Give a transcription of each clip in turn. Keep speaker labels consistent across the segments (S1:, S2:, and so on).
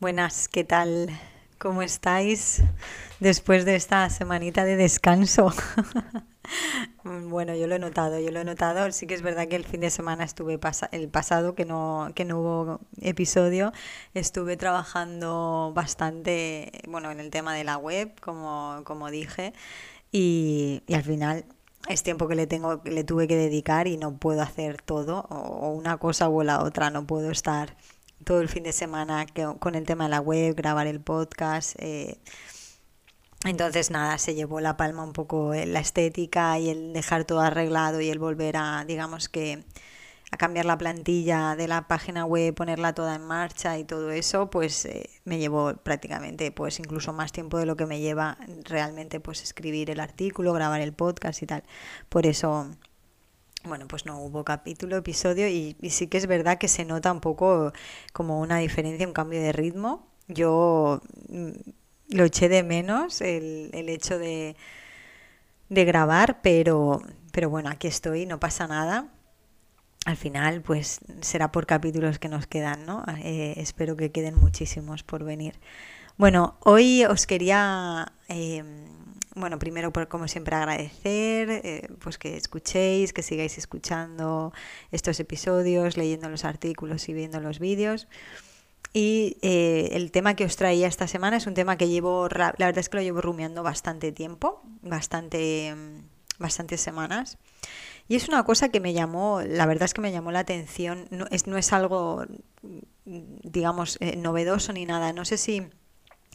S1: Buenas, ¿qué tal? ¿Cómo estáis después de esta semanita de descanso? bueno, yo lo he notado, yo lo he notado. Sí que es verdad que el fin de semana estuve el pasado que no que no hubo episodio, estuve trabajando bastante, bueno, en el tema de la web, como como dije, y, al final es tiempo que le tengo le tuve que dedicar y no puedo hacer todo o una cosa o la otra, no puedo estar todo el fin de semana con el tema de la web, grabar el podcast. Eh, entonces, nada, se llevó la palma un poco la estética y el dejar todo arreglado y el volver a, digamos que, a cambiar la plantilla de la página web, ponerla toda en marcha y todo eso, pues eh, me llevó prácticamente, pues incluso más tiempo de lo que me lleva realmente, pues escribir el artículo, grabar el podcast y tal. Por eso bueno, pues no hubo capítulo, episodio y, sí que es verdad que se nota un poco como una diferencia, un cambio de ritmo. Yo mm, lo eché de menos el, el hecho de, de grabar, pero, pero bueno, aquí estoy, no pasa nada. Al final, pues será por capítulos que nos quedan, ¿no? Eh, espero que queden muchísimos por venir. Bueno, hoy os quería... Eh, bueno, primero por como siempre agradecer, eh, pues que escuchéis, que sigáis escuchando estos episodios, leyendo los artículos y viendo los vídeos. Y eh, el tema que os traía esta semana es un tema que llevo, la verdad es que lo llevo rumiando bastante tiempo, bastante, mm, bastantes semanas. Y es una cosa que me llamó, la verdad es que me llamó la atención, no es, no es algo, digamos, eh, novedoso ni nada. No sé si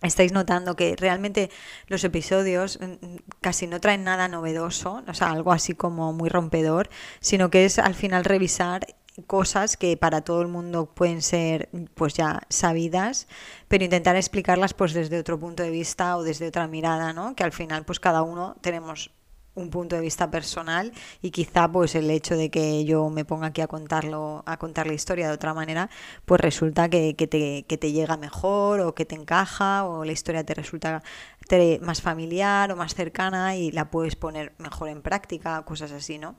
S1: estáis notando que realmente los episodios mm, mm, casi no traen nada novedoso, o sea, algo así como muy rompedor, sino que es al final revisar cosas que para todo el mundo pueden ser pues ya sabidas, pero intentar explicarlas pues desde otro punto de vista o desde otra mirada, ¿no? Que al final pues cada uno tenemos un punto de vista personal y quizá pues el hecho de que yo me ponga aquí a contarlo a contar la historia de otra manera pues resulta que, te, que te llega mejor o que te encaja o la historia te resulta más familiar o más cercana y la puedes poner mejor en práctica cosas así no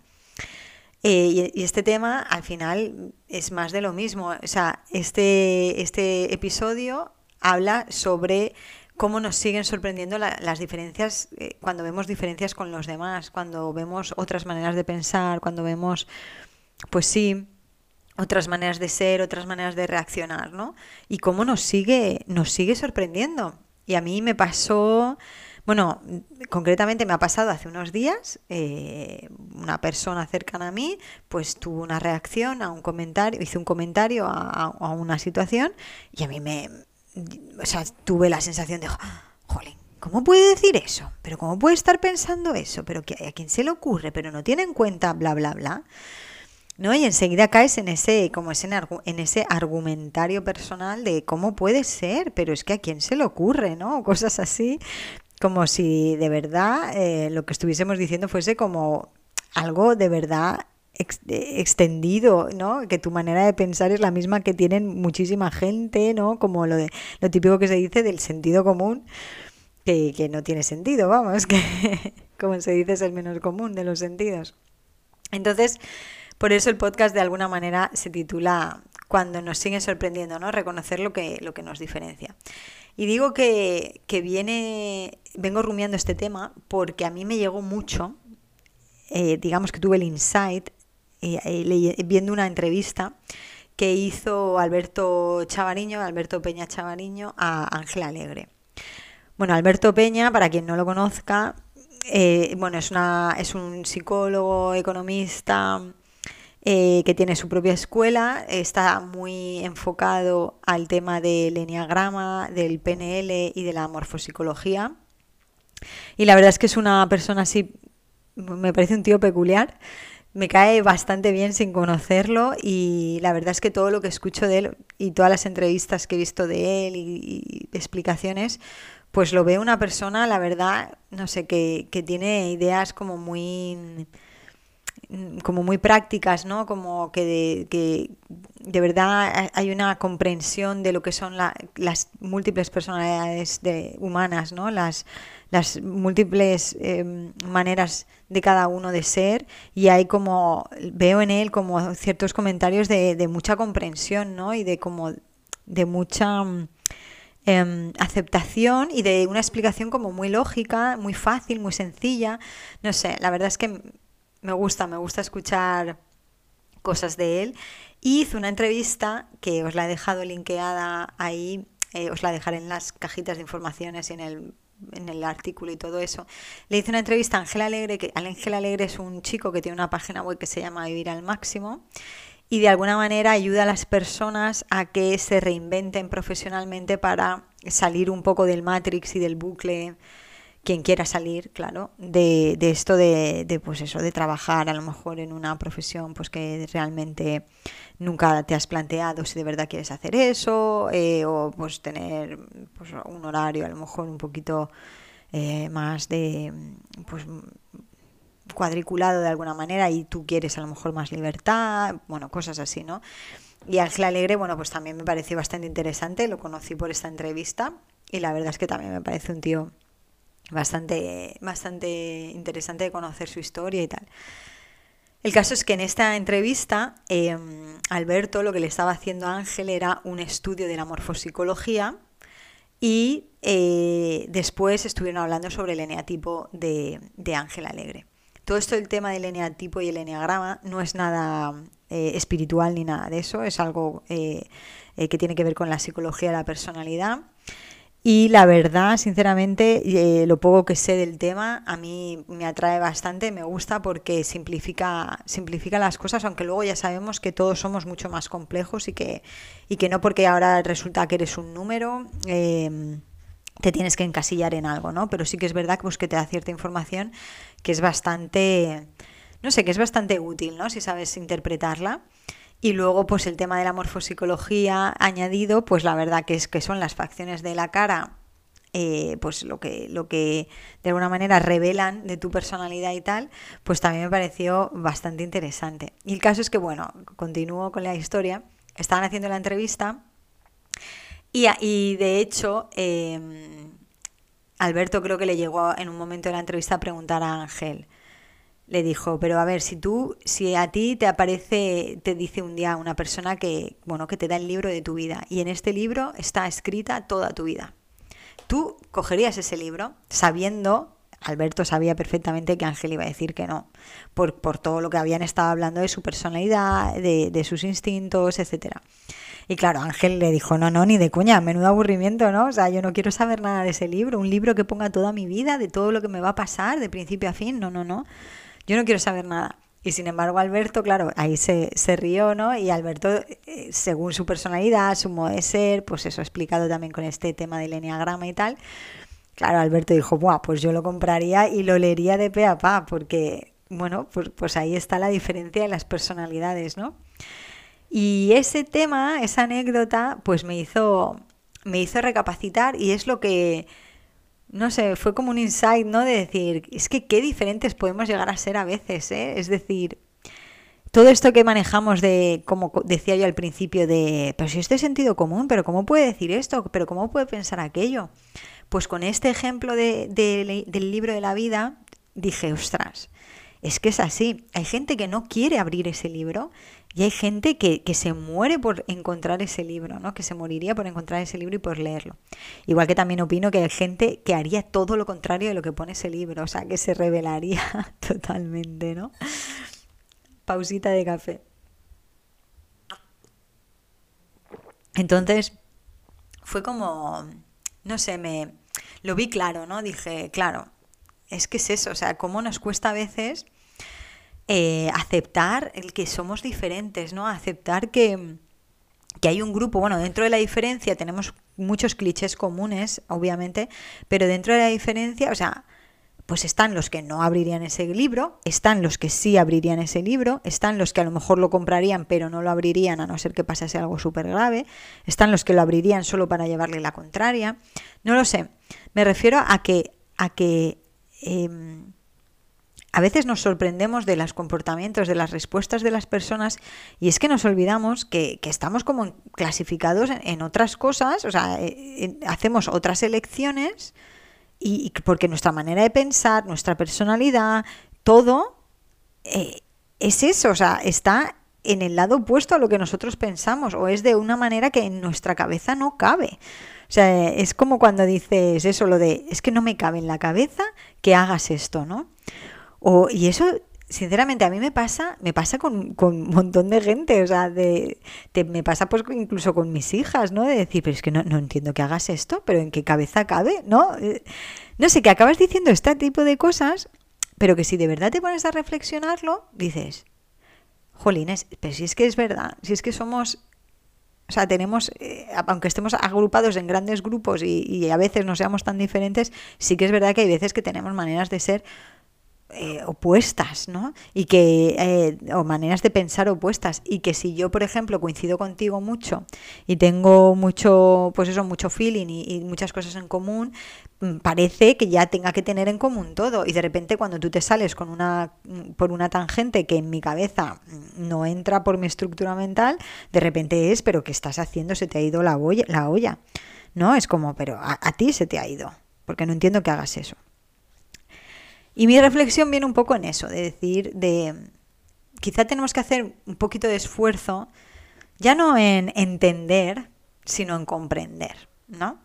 S1: eh, y, este tema al final es más de lo mismo. O sea este este episodio habla sobre cómo nos siguen sorprendiendo las diferencias, eh, cuando vemos diferencias con los demás, cuando vemos otras maneras de pensar, cuando vemos, pues sí, otras maneras de ser, otras maneras de reaccionar, ¿no? Y cómo nos sigue, nos sigue sorprendiendo. Y a mí me pasó, bueno, concretamente me ha pasado hace unos días, eh, una persona cercana a mí, pues tuvo una reacción a un comentario, hizo un comentario a una situación y a mí me, o sea, tuve la sensación de, jolín, ¿cómo puede decir eso? ¿Pero cómo puede estar pensando eso? ¿Pero a quién se le ocurre? ¿Pero no tiene en cuenta bla, bla, bla? ¿No? Y enseguida caes en ese, como en ese argumentario personal de cómo puede ser, pero es que a quién se le ocurre, ¿no? Cosas así, como si de verdad eh, lo que estuviésemos diciendo fuese como algo de verdad extendido, ¿no? Que tu manera de pensar es la misma que tienen muchísima gente, ¿no? Como lo, de, lo típico que se dice del sentido común, que, que no tiene sentido, vamos, que como se dice es el menos común de los sentidos. Entonces, por eso el podcast de alguna manera se titula Cuando nos sigue sorprendiendo, ¿no? Reconocer lo que, lo que nos diferencia. Y digo que, que viene, vengo rumiando este tema porque a mí me llegó mucho, eh, digamos que tuve el insight viendo una entrevista que hizo Alberto Chavariño, Alberto Peña Chavariño, a Ángela Alegre. Bueno, Alberto Peña, para quien no lo conozca, eh, bueno, es, una, es un psicólogo, economista, eh, que tiene su propia escuela, está muy enfocado al tema del enneagrama, del PNL y de la morfopsicología. Y la verdad es que es una persona así, me parece un tío peculiar, me cae bastante bien sin conocerlo y la verdad es que todo lo que escucho de él y todas las entrevistas que he visto de él y, explicaciones, pues lo veo una persona, la verdad, no sé, que, que tiene ideas como muy como muy prácticas, ¿no? Como que de, que de verdad hay una comprensión de lo que son las múltiples personalidades de, humanas, ¿no? Las, las múltiples em, maneras de cada uno de ser y hay como, veo en él como ciertos comentarios de, de mucha comprensión, ¿no? Y de como, de mucha em, aceptación y de una explicación como muy lógica, muy fácil, muy sencilla. No sé, la verdad es que me gusta, me gusta escuchar cosas de él. Y hizo una entrevista que os la he dejado linkeada ahí, eh, os la dejaré en las cajitas de informaciones y en el en el artículo y todo eso, le hice una entrevista a Ángel Alegre, que Ángel Alegre es un chico que tiene una página web que se llama Vivir al Máximo y de alguna manera ayuda a las personas a que se reinventen profesionalmente para salir un poco del matrix y del bucle quien quiera salir, claro, de, de esto de, de, pues eso, de trabajar a lo mejor en una profesión pues que realmente nunca te has planteado si de verdad quieres hacer eso, eh, o pues tener pues, un horario a lo mejor un poquito eh, más de pues cuadriculado de alguna manera y tú quieres a lo mejor más libertad, bueno, cosas así, ¿no? Y Ángel Alegre, bueno, pues también me pareció bastante interesante, lo conocí por esta entrevista y la verdad es que también me parece un tío bastante, bastante interesante de conocer su historia y tal. El caso es que en esta entrevista, em, Alberto lo que le estaba haciendo a Ángel era un estudio de la morfopsicología y eh, después estuvieron hablando sobre el eneatipo de, Ángel Alegre. Todo esto del tema del eneatipo y el eneagrama no es nada eh, espiritual ni nada de eso, es algo eh, que tiene que ver con la psicología de la personalidad y la verdad, sinceramente, eh, lo poco que sé del tema a mí me atrae bastante, me gusta porque simplifica, simplifica las cosas, aunque luego ya sabemos que todos somos mucho más complejos y que, y que no porque ahora resulta que eres un número, em, te tienes que encasillar en algo, ¿no? Pero sí que es verdad pues, que te da cierta información que es bastante, no sé, que es bastante útil, ¿no? Si sabes interpretarla. Y luego, pues el tema de la morfopsicología añadido, pues la verdad que es que son las facciones de la cara, eh, pues lo que, lo que de alguna manera revelan de tu personalidad y tal, pues también me pareció bastante interesante. Y el caso es que, bueno, continúo con la historia. Estaban haciendo la entrevista y, y de hecho, em, Alberto creo que le llegó en un momento de la entrevista a preguntar a Ángel le dijo, pero a ver, si tú, si a ti te aparece, te dice un día una persona que, bueno, que te da el libro de tu vida y en este libro está escrita toda tu vida. Tú cogerías ese libro sabiendo, Alberto sabía perfectamente que Ángel iba a decir que no, por, por todo lo que habían estado hablando de su personalidad, de, de sus instintos, etcétera. Y claro, Ángel le dijo, no, no, ni de cuña, menudo aburrimiento, ¿no? O sea, yo no quiero saber nada de ese libro, un libro que ponga toda mi vida, de todo lo que me va a pasar, de principio a fin, no, no, no yo no quiero saber nada. Y sin embargo, Alberto, claro, ahí se, se rió, ¿no? Y Alberto, eh, según su personalidad, su modo de ser, pues eso explicado también con este tema del enneagrama y tal. Claro, Alberto dijo, Buah, pues yo lo compraría y lo leería de pe a pa, porque, bueno, pues, pues ahí está la diferencia de las personalidades, ¿no? Y ese tema, esa anécdota, pues me hizo, me hizo recapacitar y es lo que no sé, fue como un insight, ¿no? De decir, es que qué diferentes podemos llegar a ser a veces, ¿eh? Es decir, todo esto que manejamos de, como decía yo al principio, de, pero si este es sentido común, pero ¿cómo puede decir esto? ¿Pero cómo puede pensar aquello? Pues con este ejemplo de, del libro de la vida, dije, ostras, es que es así. Hay gente que no quiere abrir ese libro y hay gente que, que, se muere por encontrar ese libro, ¿no? Que se moriría por encontrar ese libro y por leerlo. Igual que también opino que hay gente que haría todo lo contrario de lo que pone ese libro, o sea, que se revelaría totalmente, ¿no? Pausita de café. Entonces, fue como, no sé, me lo vi claro, ¿no? Dije, claro, es que es eso, o sea, cómo nos cuesta a veces eh, aceptar el que somos diferentes, ¿no? Aceptar que, que hay un grupo, bueno, dentro de la diferencia tenemos muchos clichés comunes, obviamente, pero dentro de la diferencia, o sea, pues están los que no abrirían ese libro, están los que sí abrirían ese libro, están los que a lo mejor lo comprarían pero no lo abrirían a no ser que pasase algo súper grave, están los que lo abrirían solo para llevarle la contraria, no lo sé, me refiero a que, a que em, a veces nos sorprendemos de los comportamientos, de las respuestas de las personas y es que nos olvidamos que, estamos como clasificados en, otras cosas, o sea, eh, hacemos otras elecciones y, porque nuestra manera de pensar, nuestra personalidad, todo eh, es eso, o sea, está en el lado opuesto a lo que nosotros pensamos o es de una manera que en nuestra cabeza no cabe. O sea, es como cuando dices eso, lo de, es que no me cabe en la cabeza que hagas esto, ¿no? O, y eso, sinceramente, a mí me pasa, me pasa con, un montón de gente, o sea, de, me pasa pues incluso con mis hijas, ¿no? De decir, pero es que no, no entiendo que hagas esto, pero en qué cabeza cabe, ¿no? Eh, no sé, que acabas diciendo este tipo de cosas, pero que si de verdad te pones a reflexionarlo, dices, jolines, pero si es que es verdad, si es que somos o sea, tenemos, eh, aunque estemos agrupados en grandes grupos y, a veces no seamos tan diferentes, sí que es verdad que hay veces que tenemos maneras de ser eh, opuestas, ¿no? Y que, eh, o maneras de pensar opuestas. Y que si yo, por ejemplo, coincido contigo mucho y tengo mucho, pues eso, mucho feeling y, muchas cosas en común, mm, parece que ya tenga que tener en común todo. Y de repente cuando tú te sales con una, mm, por una tangente que en mi cabeza mm, no entra por mi estructura mental, de repente es, pero ¿qué estás haciendo? Se te ha ido la olla, la olla. ¿No? Es como, pero a ti se te ha ido. Porque no entiendo que hagas eso. Y mi reflexión viene un poco en eso, de decir, de quizá tenemos que hacer un poquito de esfuerzo, ya no en entender, sino en comprender, ¿no?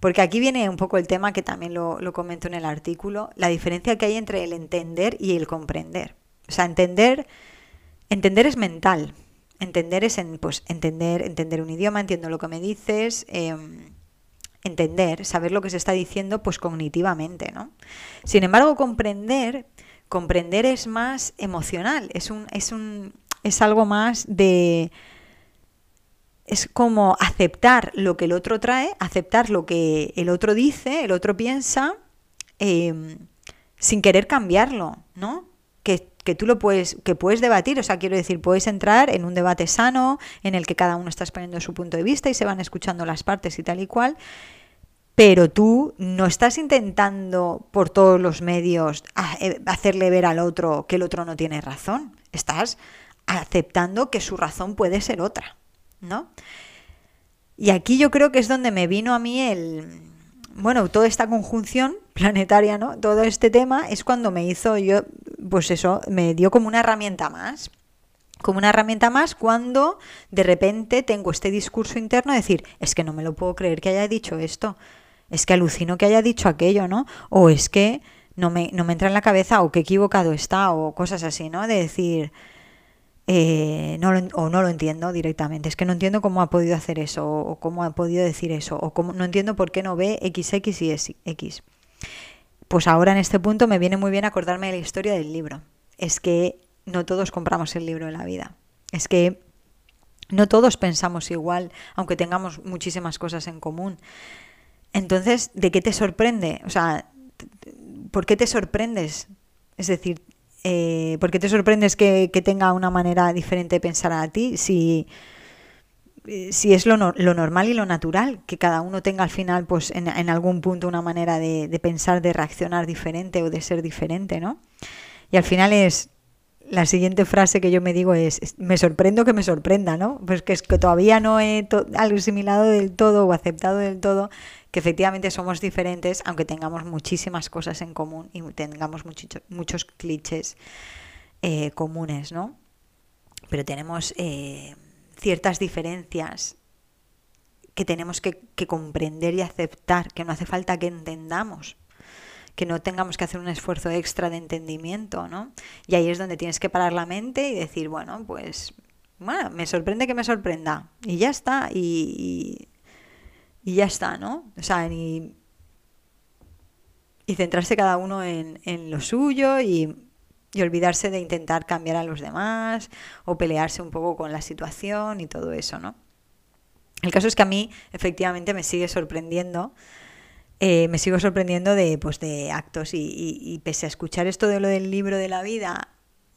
S1: Porque aquí viene un poco el tema que también lo, comento en el artículo, la diferencia que hay entre el entender y el comprender. O sea, entender, entender es mental. Entender es en, pues, entender, entender un idioma, entiendo lo que me dices, em, entender, saber lo que se está diciendo, pues cognitivamente, ¿no? Sin embargo, comprender, comprender es más emocional, es un, es un, es algo más de es como aceptar lo que el otro trae, aceptar lo que el otro dice, el otro piensa, em, sin querer cambiarlo, ¿no? Que, tú lo puedes, que puedes debatir, o sea, quiero decir, puedes entrar en un debate sano, en el que cada uno está exponiendo su punto de vista y se van escuchando las partes y tal y cual, pero tú no estás intentando por todos los medios eh, hacerle ver al otro que el otro no tiene razón. Estás aceptando que su razón puede ser otra, ¿no? Y aquí yo creo que es donde me vino a mí el, bueno, toda esta conjunción planetaria, ¿no? Todo este tema es cuando me hizo yo, pues eso, me dio como una herramienta más. Como una herramienta más cuando de repente tengo este discurso interno de decir, es que no me lo puedo creer que haya dicho esto es que alucino que haya dicho aquello, ¿no? O es que no me, no me entra en la cabeza o que equivocado está o cosas así, ¿no? De decir, eh, no o no lo entiendo directamente, es que no entiendo cómo ha podido hacer eso o cómo ha podido decir eso o cómo, no entiendo por qué no ve XX y X. Pues ahora en este punto me viene muy bien acordarme de la historia del libro. Es que no todos compramos el libro de la vida. Es que no todos pensamos igual, aunque tengamos muchísimas cosas en común. Entonces, ¿de qué te sorprende? O sea, ¿por qué te sorprendes? Es decir, eh, ¿por qué te sorprendes que, tenga una manera diferente de pensar a ti? Si, si es lo, lo, normal y lo natural, que cada uno tenga al final, pues en, en algún punto, una manera de, de, pensar, de reaccionar diferente o de ser diferente, ¿no? Y al final es, la siguiente frase que yo me digo es, me sorprendo que me sorprenda, ¿no? Pues que es que todavía no he asimilado del todo o aceptado del todo que efectivamente somos diferentes, aunque tengamos muchísimas cosas en común y tengamos muchos clichés eh, comunes, ¿no? Pero tenemos eh, ciertas diferencias que tenemos que, comprender y aceptar, que no hace falta que entendamos, que no tengamos que hacer un esfuerzo extra de entendimiento, ¿no? Y ahí es donde tienes que parar la mente y decir, bueno, pues, bueno, me sorprende que me sorprenda. Y ya está. y ya está, ¿no? O sea, y, y centrarse cada uno en, en lo suyo y, y, olvidarse de intentar cambiar a los demás o pelearse un poco con la situación y todo eso, ¿no? El caso es que a mí efectivamente me sigue sorprendiendo, eh, me sigo sorprendiendo de, pues, de actos y, y, y pese a escuchar esto de lo del libro de la vida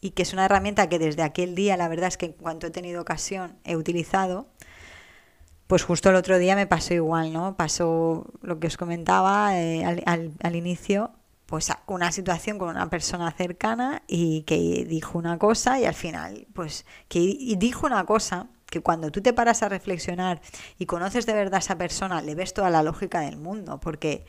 S1: y que es una herramienta que desde aquel día la verdad es que en cuanto he tenido ocasión he utilizado, pues justo el otro día me pasó igual, ¿no? Pasó lo que os comentaba eh, al, al, inicio, pues una situación con una persona cercana y que dijo una cosa y al final, pues que dijo una cosa que cuando tú te paras a reflexionar y conoces de verdad a esa persona, le ves toda la lógica del mundo, porque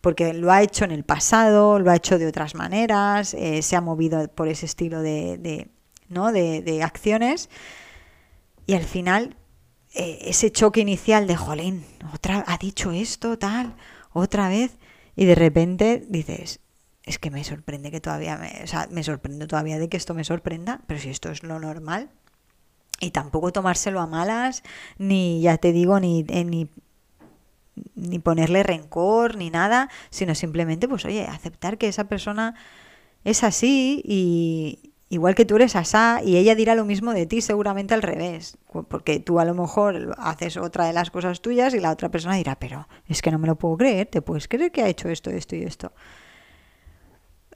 S1: porque lo ha hecho en el pasado, lo ha hecho de otras maneras, eh, se ha movido por ese estilo de, de ¿no? de, de acciones y al final eh, ese choque inicial de, jolín, otra, ha dicho esto, tal, otra vez, y de repente dices, es que me sorprende que todavía, me, o sea, me sorprende todavía de que esto me sorprenda, pero si esto es lo normal, y tampoco tomárselo a malas, ni, ya te digo, ni, eh, ni, ni ponerle rencor, ni nada, sino simplemente, pues oye, aceptar que esa persona es así y, igual que tú eres asá y ella dirá lo mismo de ti seguramente al revés, porque tú a lo mejor haces otra de las cosas tuyas y la otra persona dirá, pero es que no me lo puedo creer, te puedes creer que ha hecho esto, esto y esto.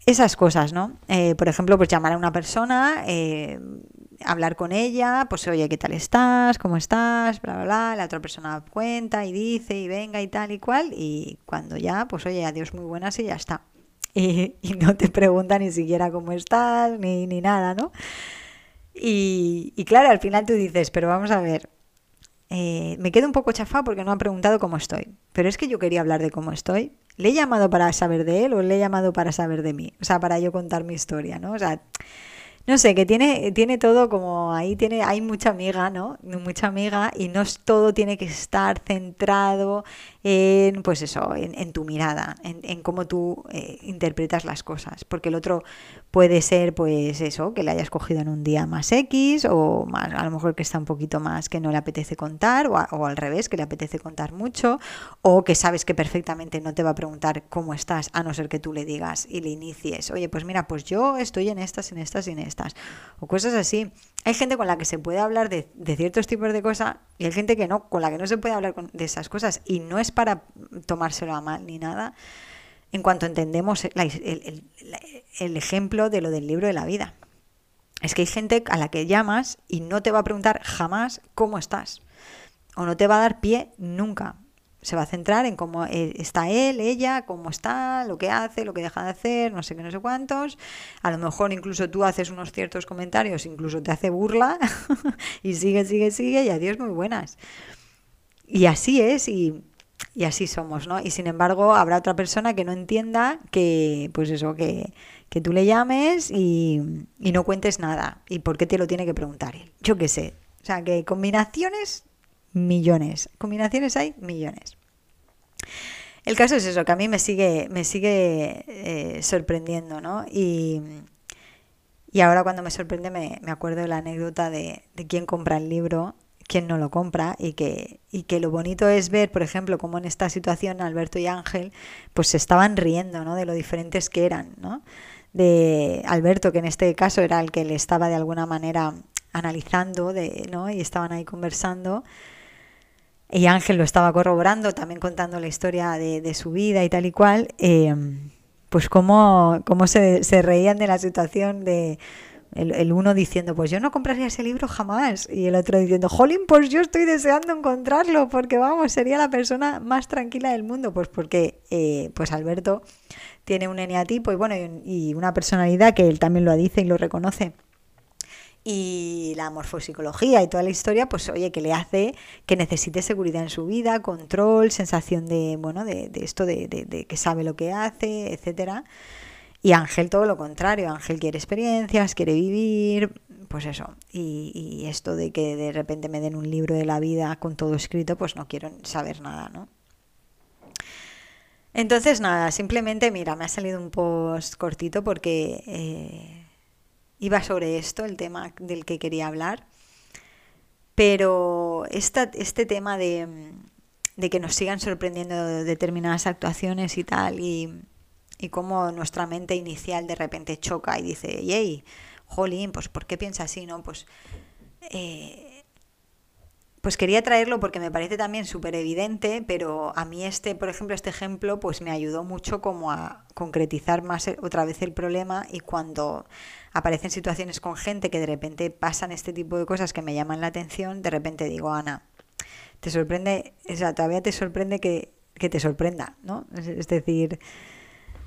S1: Esas cosas, ¿no? Eh, por ejemplo, pues llamar a una persona, eh, hablar con ella, pues oye, ¿qué tal estás? ¿Cómo estás? Bla, bla, bla. La otra persona cuenta y dice y venga y tal y cual. Y cuando ya, pues oye, adiós muy buenas y ya está y, no te pregunta ni siquiera cómo estás, ni, ni nada, ¿no? Y, y, claro, al final tú dices, pero vamos a ver, eh, me quedo un poco chafado porque no ha preguntado cómo estoy, pero es que yo quería hablar de cómo estoy. ¿Le he llamado para saber de él o le he llamado para saber de mí? O sea, para yo contar mi historia, ¿no? O sea, no sé, que tiene, tiene todo como ahí tiene, hay mucha amiga, ¿no? Mucha amiga y no todo tiene que estar centrado en, pues eso, en, tu mirada, en, cómo tú eh, interpretas las cosas. Porque el otro puede ser, pues eso, que le hayas cogido en un día más X o más, a lo mejor que está un poquito más que no le apetece contar o, o al revés, que le apetece contar mucho o que sabes que perfectamente no te va a preguntar cómo estás a no ser que tú le digas y le inicies, oye, pues mira, pues yo estoy en estas, en estas y en estas o cosas así. Hay gente con la que se puede hablar de, ciertos tipos de cosas y hay gente que no, con la que no se puede hablar de esas cosas y no es para tomárselo a mal ni nada en cuanto entendemos el, el ejemplo de lo del libro de la vida. Es que hay gente a la que llamas y no te va a preguntar jamás cómo estás. O no te va a dar pie nunca se va a centrar en cómo eh, está él, ella, cómo está, lo que hace, lo que deja de hacer, no sé qué, no sé cuántos. A lo mejor incluso tú haces unos ciertos comentarios, incluso te hace burla y sigue, sigue, sigue y adiós, muy buenas. Y así es y, y, así somos, ¿no? Y sin embargo habrá otra persona que no entienda que, pues eso, que, que tú le llames y, y no cuentes nada. ¿Y por qué te lo tiene que preguntar él? Yo qué sé. O sea, que combinaciones millones. Combinaciones hay millones. El caso es eso, que a mí me sigue, me sigue eh, sorprendiendo, ¿no? Y, y, ahora cuando me sorprende me, me acuerdo de la anécdota de, de, quién compra el libro, quién no lo compra y que, y que lo bonito es ver, por ejemplo, cómo en esta situación Alberto y Ángel pues se estaban riendo, ¿no? De lo diferentes que eran, ¿no? De Alberto, que en este caso era el que le estaba de alguna manera analizando, de, ¿no? Y estaban ahí conversando y Ángel lo estaba corroborando, también contando la historia de, su vida y tal y cual, eh, pues cómo, cómo se, se, reían de la situación de el, uno diciendo, pues yo no compraría ese libro jamás, y el otro diciendo, jolín, pues yo estoy deseando encontrarlo, porque vamos, sería la persona más tranquila del mundo, pues porque eh, pues Alberto tiene un eneatipo y bueno, y una personalidad que él también lo dice y lo reconoce y la morfopsicología y toda la historia, pues oye, que le hace que necesite seguridad en su vida, control, sensación de, bueno, de, esto de, de, que sabe lo que hace, etcétera. Y Ángel todo lo contrario, Ángel quiere experiencias, quiere vivir, pues eso. Y, esto de que de repente me den un libro de la vida con todo escrito, pues no quiero saber nada, ¿no? Entonces, nada, simplemente, mira, me ha salido un post cortito porque eh, iba sobre esto, el tema del que quería hablar. Pero este tema de, que nos sigan sorprendiendo determinadas actuaciones y tal, y, y cómo nuestra mente inicial de repente choca y dice, yey, jolín, pues ¿por qué piensa así? no Pues eh, pues quería traerlo porque me parece también súper evidente, pero a mí este, por ejemplo, este ejemplo, pues me ayudó mucho como a concretizar más otra vez el problema y cuando aparecen situaciones con gente que de repente pasan este tipo de cosas que me llaman la atención, de repente digo, Ana, te sorprende, o sea, todavía te sorprende que, que te sorprenda, ¿no? Es, decir,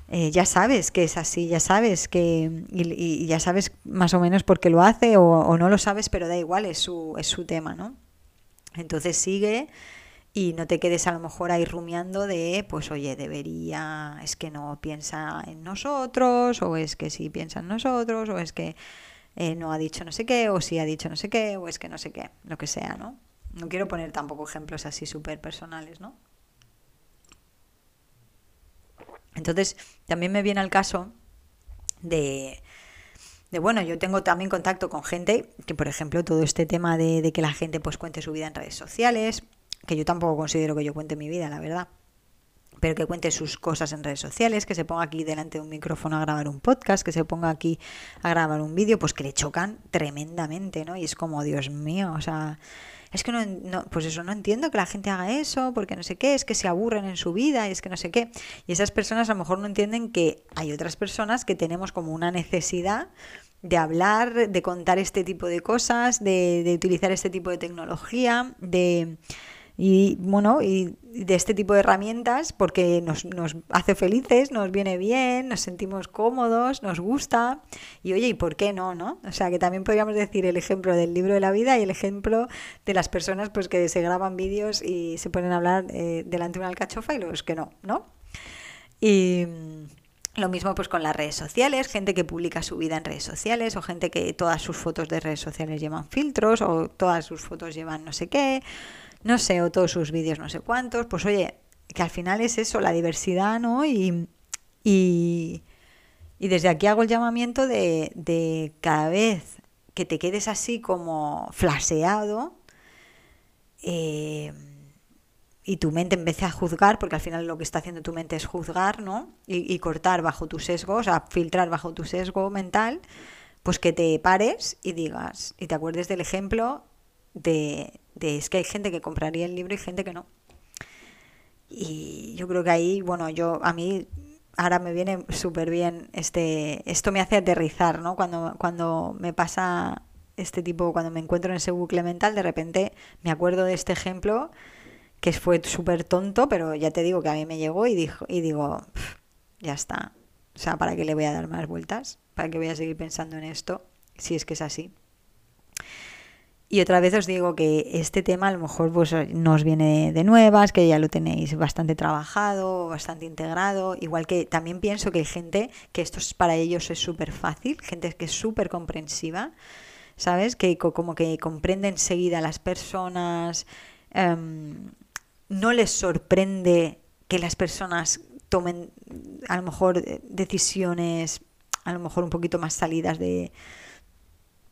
S1: eh, ya sabes que es así, ya sabes que, y, ya sabes más o menos por qué lo hace o, o no lo sabes, pero da igual, es su, es su tema, ¿no? Entonces sigue y no te quedes a lo mejor ahí rumiando de, pues oye, debería, es que no piensa en nosotros, o es que sí piensa en nosotros, o es que eh, no ha dicho no sé qué, o sí ha dicho no sé qué, o es que no sé qué, lo que sea, ¿no? No quiero poner tampoco ejemplos así súper personales, ¿no? Entonces, también me viene al caso de, de, bueno, yo tengo también contacto con gente que, por ejemplo, todo este tema de, que la gente pues cuente su vida en redes sociales, que yo tampoco considero que yo cuente mi vida, la verdad pero que cuente sus cosas en redes sociales, que se ponga aquí delante de un micrófono a grabar un podcast, que se ponga aquí a grabar un vídeo, pues que le chocan tremendamente, ¿no? Y es como, Dios mío, o sea, es que no, no, pues eso, no entiendo que la gente haga eso, porque no sé qué, es que se aburren en su vida, y es que no sé qué. Y esas personas a lo mejor no entienden que hay otras personas que tenemos como una necesidad de hablar, de contar este tipo de cosas, de, de utilizar este tipo de tecnología, de y bueno, y de este tipo de herramientas porque nos, nos, hace felices, nos viene bien, nos sentimos cómodos, nos gusta y oye, ¿y por qué no, no? O sea, que también podríamos decir el ejemplo del libro de la vida y el ejemplo de las personas pues que se graban vídeos y se ponen a hablar eh, delante de una alcachofa y los que no, ¿no? Y lo mismo pues con las redes sociales, gente que publica su vida en redes sociales o gente que todas sus fotos de redes sociales llevan filtros o todas sus fotos llevan no sé qué no sé, o todos sus vídeos no sé cuántos, pues oye, que al final es eso, la diversidad, ¿no? Y, y, desde aquí hago el llamamiento de, de, cada vez que te quedes así como flaseado eh, y tu mente empiece a juzgar, porque al final lo que está haciendo tu mente es juzgar, ¿no? Y, y cortar bajo tu sesgo, o sea, filtrar bajo tu sesgo mental, pues que te pares y digas, y te acuerdes del ejemplo de, de es que hay gente que compraría el libro y gente que no. Y yo creo que ahí, bueno, yo a mí ahora me viene súper bien este esto me hace aterrizar, ¿no? Cuando cuando me pasa este tipo, cuando me encuentro en ese bucle mental, de repente me acuerdo de este ejemplo que fue súper tonto, pero ya te digo que a mí me llegó y, dijo, y digo, ya está. O sea, ¿para qué le voy a dar más vueltas? ¿Para qué voy a seguir pensando en esto? Si es que es así. Y otra vez os digo que este tema a lo mejor pues, nos viene de nuevas, que ya lo tenéis bastante trabajado, bastante integrado. Igual que también pienso que hay gente que esto es, para ellos es súper fácil, gente que es súper comprensiva, ¿sabes? Que como que comprende enseguida a las personas, em, no les sorprende que las personas tomen a lo mejor decisiones a lo mejor un poquito más salidas de,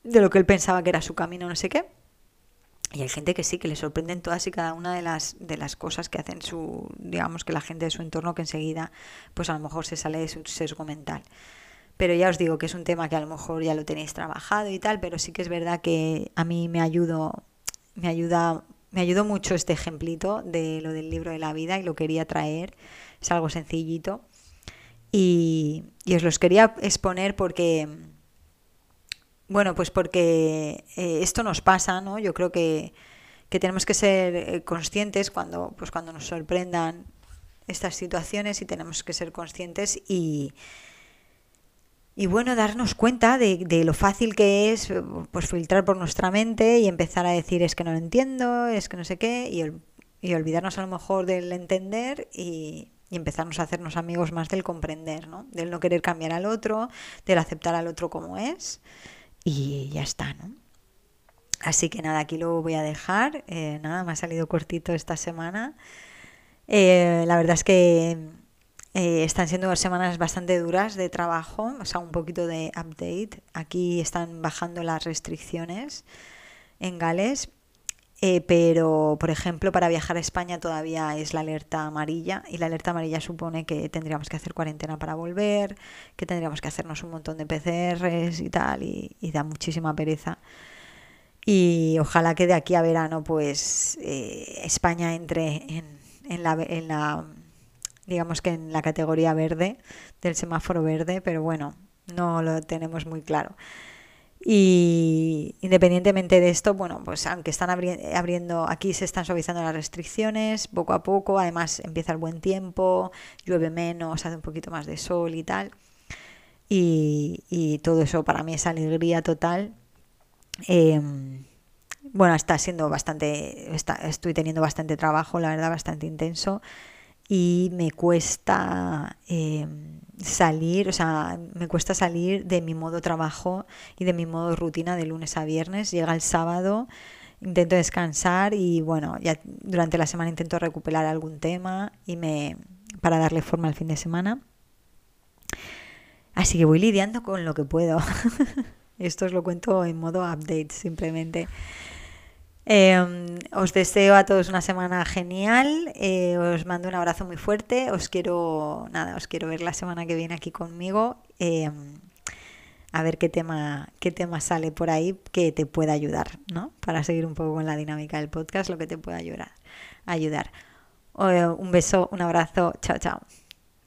S1: de lo que él pensaba que era su camino, no sé qué. Y hay gente que sí, que le sorprenden todas y cada una de las, de las cosas que hacen su, digamos que la gente de su entorno que enseguida, pues a lo mejor se sale de su sesgo mental. Pero ya os digo que es un tema que a lo mejor ya lo tenéis trabajado y tal, pero sí que es verdad que a mí me ayudó, me ayuda, me ayudó mucho este ejemplito de lo del libro de la vida y lo quería traer. Es algo sencillito. Y, y os los quería exponer porque bueno, pues porque eh, esto nos pasa, ¿no? Yo creo que, tenemos que ser eh, conscientes cuando, pues cuando nos sorprendan estas situaciones y tenemos que ser conscientes y, y bueno, darnos cuenta de, de, lo fácil que es pues filtrar por nuestra mente y empezar a decir es que no lo entiendo, es que no sé qué, y, y olvidarnos a lo mejor del entender y, y empezarnos a hacernos amigos más del comprender, ¿no? Del no querer cambiar al otro, del aceptar al otro como es y ya está, ¿no? Así que nada, aquí lo voy a dejar. Eh, nada, me ha salido cortito esta semana. Eh, la verdad es que eh, están siendo semanas bastante duras de trabajo, o sea, un poquito de update. Aquí están bajando las restricciones en Gales eh, pero, por ejemplo, para viajar a España todavía es la alerta amarilla y la alerta amarilla supone que tendríamos que hacer cuarentena para volver, que tendríamos que hacernos un montón de PCRs y tal, y, da muchísima pereza. Y ojalá que de aquí a verano, pues eh, España entre en, en, la, en la, digamos que en la categoría verde del semáforo verde, pero bueno, no lo tenemos muy claro. Y independientemente de esto, bueno, pues aunque están abriendo, aquí se están suavizando las restricciones poco a poco, además empieza el buen tiempo, llueve menos, hace un poquito más de sol y tal. Y, todo eso para mí es alegría total. Em, bueno, está siendo bastante, está, estoy teniendo bastante trabajo, la verdad, bastante intenso y me cuesta eh, salir, o sea, me cuesta salir de mi modo trabajo y de mi modo rutina de lunes a viernes. Llega el sábado, intento descansar y bueno, ya durante la semana intento recuperar algún tema y me para darle forma al fin de semana. Así que voy lidiando con lo que puedo. Esto os lo cuento en modo update simplemente. Em, os deseo a todos una semana genial. Eh, os mando un abrazo muy fuerte. Os quiero, nada, os quiero ver la semana que viene aquí conmigo. Em, a ver qué tema, qué tema sale por ahí que te pueda ayudar, ¿no? Para seguir un poco con la dinámica del podcast, lo que te pueda ayudar. ayudar. Eh, un beso, un abrazo. Chao, chao.